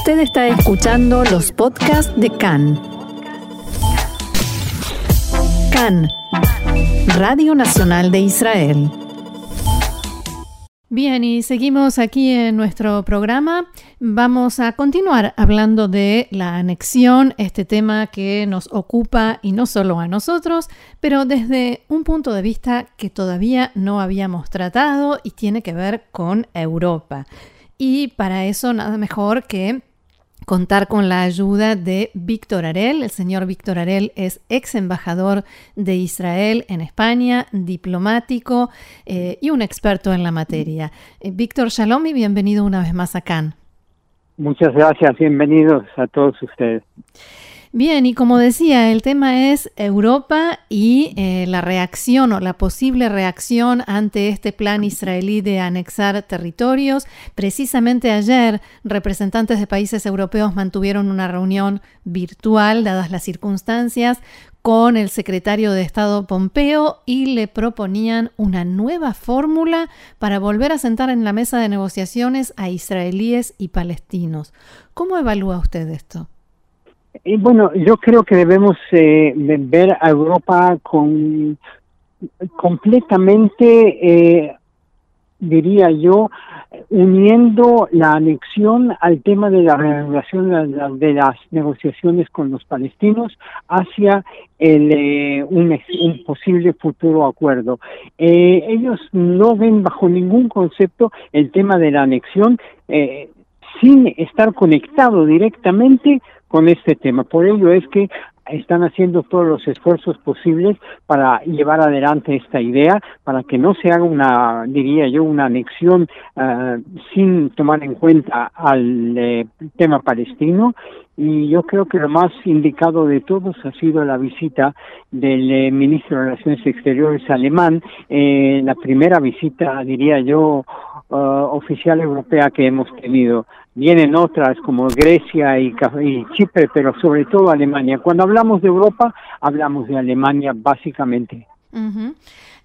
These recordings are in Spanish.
Usted está escuchando los podcasts de CAN. CAN, Radio Nacional de Israel. Bien, y seguimos aquí en nuestro programa. Vamos a continuar hablando de la anexión, este tema que nos ocupa y no solo a nosotros, pero desde un punto de vista que todavía no habíamos tratado y tiene que ver con Europa. Y para eso nada mejor que contar con la ayuda de Víctor Arel. El señor Víctor Arel es ex embajador de Israel en España, diplomático eh, y un experto en la materia. Eh, Víctor Shalom y bienvenido una vez más a Cannes. Muchas gracias, bienvenidos a todos ustedes. Bien, y como decía, el tema es Europa y eh, la reacción o la posible reacción ante este plan israelí de anexar territorios. Precisamente ayer, representantes de países europeos mantuvieron una reunión virtual, dadas las circunstancias, con el secretario de Estado Pompeo y le proponían una nueva fórmula para volver a sentar en la mesa de negociaciones a israelíes y palestinos. ¿Cómo evalúa usted esto? Y bueno, yo creo que debemos eh, ver a Europa con completamente, eh, diría yo, uniendo la anexión al tema de la reanudación de las negociaciones con los palestinos hacia el, eh, un, posible futuro acuerdo. Eh, ellos no ven bajo ningún concepto el tema de la anexión eh, sin estar conectado directamente con este tema. Por ello es que están haciendo todos los esfuerzos posibles para llevar adelante esta idea, para que no se haga una, diría yo, una anexión uh, sin tomar en cuenta al eh, tema palestino. Y yo creo que lo más indicado de todos ha sido la visita del eh, ministro de Relaciones Exteriores alemán, eh, la primera visita, diría yo, uh, oficial europea que hemos tenido vienen otras como Grecia y, y, Chipre, pero sobre todo Alemania. Cuando hablamos de Europa, hablamos de Alemania básicamente. Uh -huh.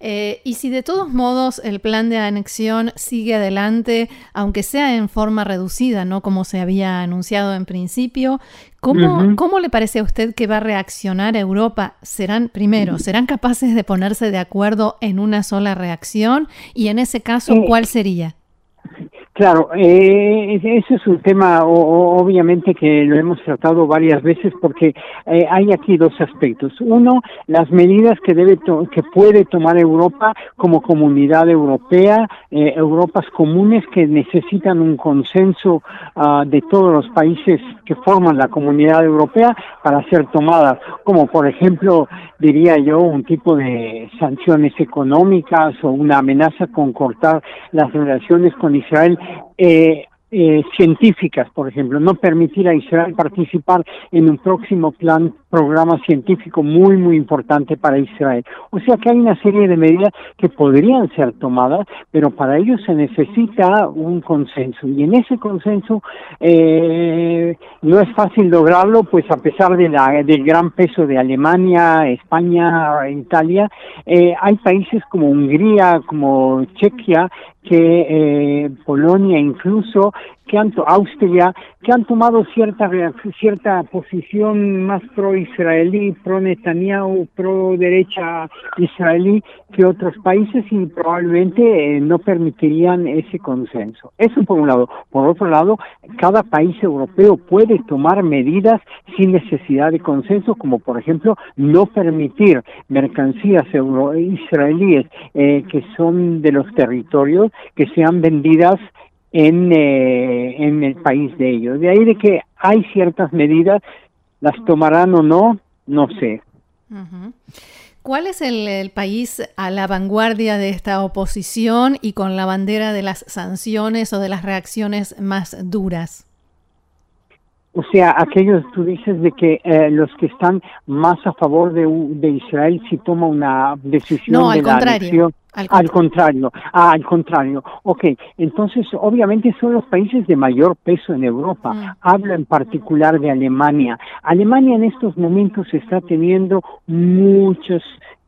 eh, y si de todos modos el plan de anexión sigue adelante, aunque sea en forma reducida, ¿no? Como se había anunciado en principio, ¿cómo, uh -huh. ¿cómo le parece a usted que va a reaccionar Europa? ¿Serán, primero, serán capaces de ponerse de acuerdo en una sola reacción? Y en ese caso, ¿cuál sería? Claro, eh, ese es un tema obviamente que lo hemos tratado varias veces porque eh, hay aquí dos aspectos. Uno, las medidas que debe que puede tomar Europa como comunidad europea, eh, Europas comunes que necesitan un consenso uh, de todos los países que forman la comunidad europea para ser tomadas, como por ejemplo diría yo un tipo de sanciones económicas o una amenaza con cortar las relaciones con Israel eh, eh, científicas, por ejemplo, no permitir a Israel participar en un próximo plan, programa científico muy, muy importante para Israel. O sea que hay una serie de medidas que podrían ser tomadas, pero para ello se necesita un consenso. Y en ese consenso eh, no es fácil lograrlo, pues a pesar de la, del gran peso de Alemania, España, Italia, eh, hay países como Hungría, como Chequia, que eh, Polonia incluso que han Austria que han tomado cierta cierta posición más pro israelí pro Netanyahu pro derecha israelí que otros países y probablemente eh, no permitirían ese consenso. Eso por un lado. Por otro lado cada país europeo puede tomar medidas sin necesidad de consenso como por ejemplo no permitir mercancías euro israelíes eh, que son de los territorios que sean vendidas en, eh, en el país de ellos. De ahí de que hay ciertas medidas, las tomarán o no, no sé. ¿Cuál es el, el, país a la vanguardia de esta oposición y con la bandera de las sanciones o de las reacciones más duras? O sea, aquellos, tú dices de que eh, los que están más a favor de, de Israel si toma una decisión no, de al la contrario. anexión. Al, al contrario, al contrario. Ok, entonces obviamente son los países de mayor peso en Europa. Mm. Hablo en particular de Alemania. Alemania en estos momentos está teniendo muchos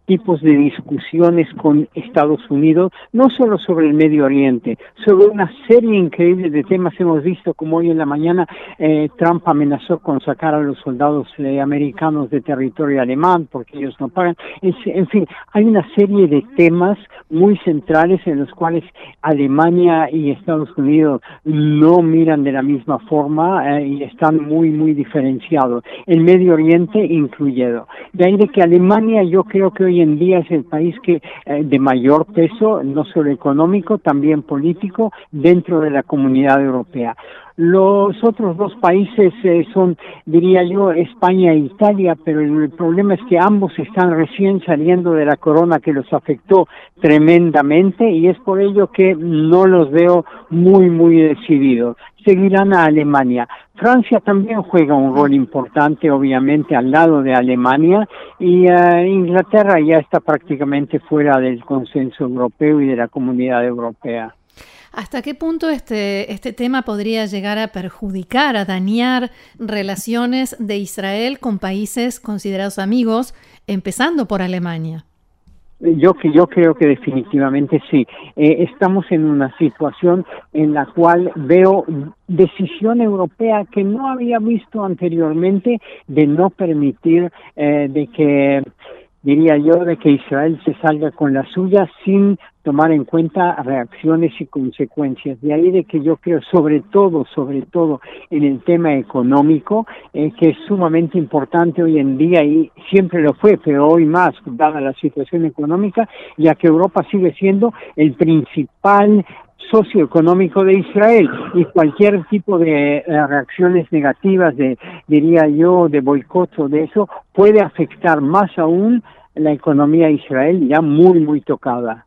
tipos de discusiones con Estados Unidos, no solo sobre el Medio Oriente, sobre una serie increíble de temas. Hemos visto como hoy en la mañana eh, Trump amenazó con sacar a los soldados eh, americanos de territorio alemán porque ellos no pagan. en fin, hay una serie de temas muy centrales en los cuales Alemania y Estados Unidos no miran de la misma forma eh, y están muy, muy diferenciados. El Medio Oriente incluido. De ahí de que Alemania yo creo que hoy en día es el país que eh, de mayor peso, no solo económico, también político, dentro de la comunidad europea. Los otros dos países eh, son, diría yo, España e Italia, pero el problema es que ambos están recién saliendo de la corona que los afectó tremendamente y es por ello que no los veo muy, muy decididos. Seguirán a Alemania. Francia también juega un rol importante, obviamente, al lado de Alemania y eh, Inglaterra ya está prácticamente fuera del consenso europeo y de la comunidad europea. ¿Hasta qué punto este, este tema podría llegar a perjudicar, a dañar relaciones de Israel con países considerados amigos, empezando por Alemania? Yo yo creo que definitivamente sí. Eh, estamos en una situación en la cual veo decisión europea que no había visto anteriormente de no permitir eh, de que diría yo, de que Israel se salga con la suya sin tomar en cuenta reacciones y consecuencias. De ahí de que yo creo, sobre todo, sobre todo en el tema económico, eh, que es sumamente importante hoy en día y siempre lo fue, pero hoy más, dada la situación económica, ya que Europa sigue siendo el principal socioeconómico de Israel y cualquier tipo de eh, reacciones negativas, de, diría yo, de boicot o de eso, puede afectar más aún la economía de Israel ya muy, muy tocada.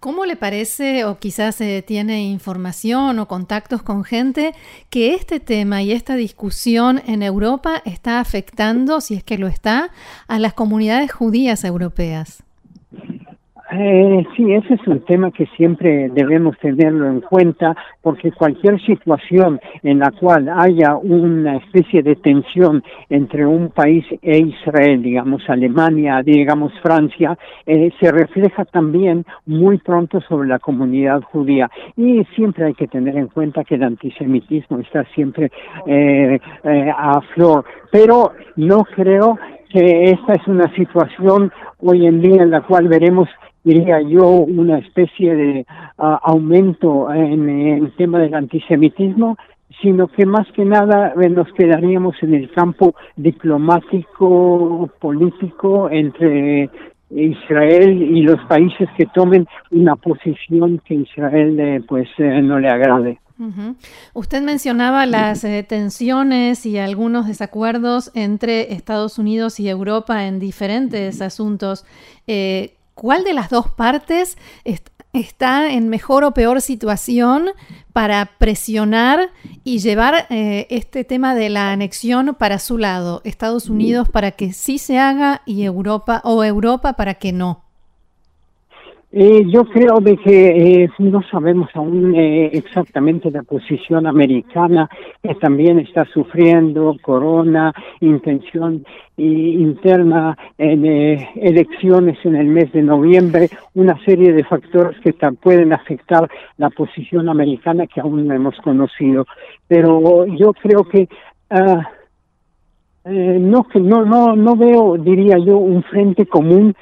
¿Cómo le parece, o quizás se tiene información o contactos con gente, que este tema y esta discusión en Europa está afectando, si es que lo está, a las comunidades judías europeas? Eh, sí, ese es un tema que siempre debemos tenerlo en cuenta porque cualquier situación en la cual haya una especie de tensión entre un país e Israel, digamos Alemania, digamos Francia, eh, se refleja también muy pronto sobre la comunidad judía. Y siempre hay que tener en cuenta que el antisemitismo está siempre eh, eh a flor. Pero no creo que esta es una situación hoy en día en la cual veremos diría yo, una especie de aumento en, el tema del antisemitismo, sino que más que nada eh, nos quedaríamos en el campo diplomático, político entre Israel y los países que tomen una posición que Israel eh, pues eh, no le agrade. Usted mencionaba las tensiones y algunos desacuerdos entre Estados Unidos y Europa en diferentes asuntos. ¿Cuál de las dos partes está en mejor o peor situación para presionar y llevar eh, este tema de la anexión para su lado? Estados Unidos para que sí se haga y Europa o Europa para que no. Eh, yo creo de que eh, no sabemos aún eh, exactamente la posición americana, que también está sufriendo corona, intención interna en elecciones en el mes de noviembre, una serie de factores que pueden afectar la posición americana que aún no hemos conocido. Pero yo creo que ah, no, no, no, no veo, diría yo, un frente común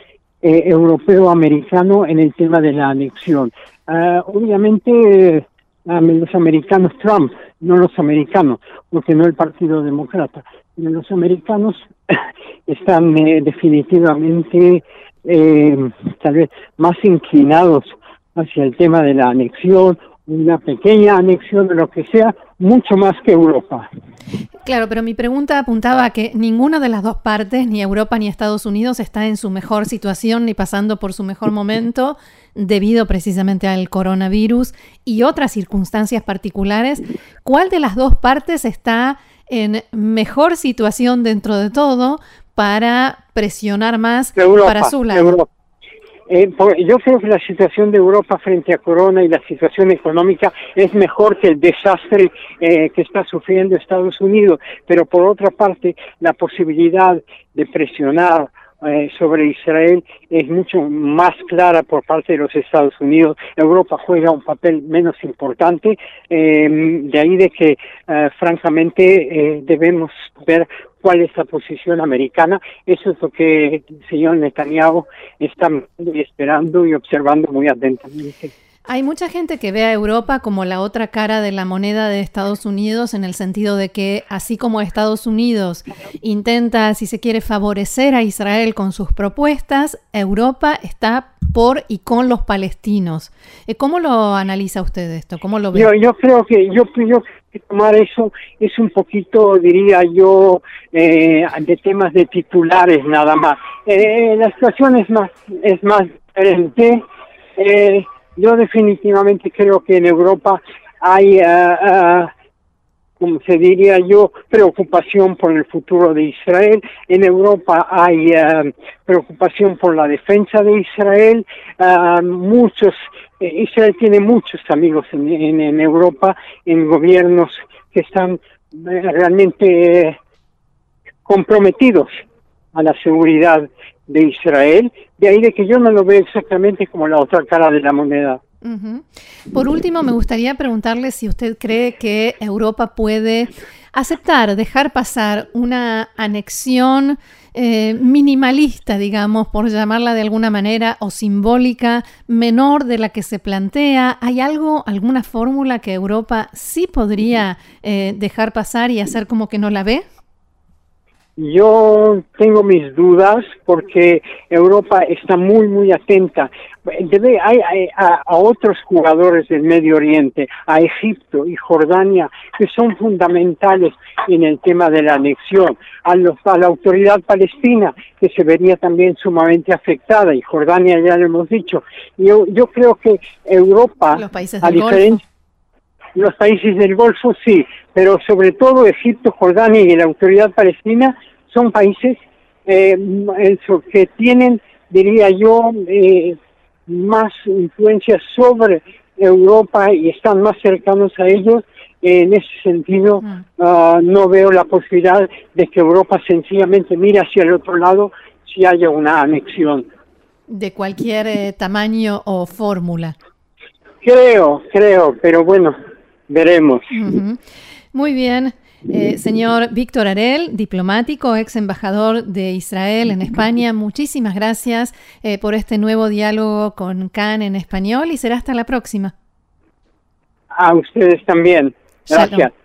eh, europeo-americano en el tema de la anexión. Ah, obviamente los americanos, Trump, no los americanos, porque no el Partido Demócrata, los americanos están eh, definitivamente eh, tal vez más inclinados hacia el tema de la anexión, una pequeña anexión de lo que sea, mucho más que Europa. Claro, pero mi pregunta apuntaba a que ninguna de las dos partes, ni Europa ni Estados Unidos, está en su mejor situación ni pasando por su mejor momento debido precisamente al coronavirus y otras circunstancias particulares. ¿Cuál de las dos partes está en mejor situación dentro de todo para presionar más para su lado? Eh, yo creo que la situación de Europa frente a Corona y la situación económica es mejor que el desastre eh, que está sufriendo Estados Unidos, pero por otra parte, la posibilidad de presionar eh, sobre Israel es mucho más clara por parte de los Estados Unidos. Europa juega un papel menos importante, em, de ahí de que eh, francamente eh, debemos ver cuál es la posición americana. Eso es lo que el señor Netanyahu está esperando y observando muy atentamente. Hay mucha gente que ve a Europa como la otra cara de la moneda de Estados Unidos en el sentido de que así como Estados Unidos intenta, si se quiere, favorecer a Israel con sus propuestas, Europa está por y con los palestinos. Eh, ¿Cómo lo analiza usted esto? ¿Cómo lo ve? Yo, yo creo que yo, yo tomar eso es un poquito, diría yo, eh, de temas de titulares nada más. Eh, la situación es más es más diferente. Eh, yo definitivamente creo que en Europa hay, uh, como se diría yo, preocupación por el futuro de Israel. En Europa hay preocupación por la defensa de Israel. muchos, Israel tiene muchos amigos en, en, Europa, en gobiernos que están realmente comprometidos a la seguridad de Israel, de ahí de que yo no lo veo exactamente como la otra cara de la moneda. Por último, me gustaría preguntarle si usted cree que Europa puede aceptar, dejar pasar una anexión eh, minimalista, digamos, por llamarla de alguna manera, o simbólica, menor de la que se plantea. ¿Hay algo, alguna fórmula que Europa sí podría eh, dejar pasar y hacer como que no la ve? Yo tengo mis dudas porque Europa está muy, muy atenta. Debe, hay, hay a, a, otros jugadores del Medio Oriente, a Egipto y Jordania, que son fundamentales en el tema de la anexión, a, los, a la autoridad palestina, que se vería también sumamente afectada, y Jordania ya lo hemos dicho. Yo, yo creo que Europa, los países a diferencia los países del Golfo sí, pero sobre todo Egipto, Jordania y la autoridad palestina son países eh, que tienen, diría yo, eh, más influencia sobre Europa y están más cercanos a ellos. En ese sentido, mm. uh, no veo la posibilidad de que Europa sencillamente mire hacia el otro lado si haya una anexión. De cualquier eh, tamaño o fórmula. Creo, creo, pero bueno, veremos. Uh -huh. Muy bien. Eh, señor Víctor Arel, diplomático, ex embajador de Israel en España, muchísimas gracias eh, por este nuevo diálogo con CAN en español y será hasta la próxima. A ustedes también. Gracias. Shalom.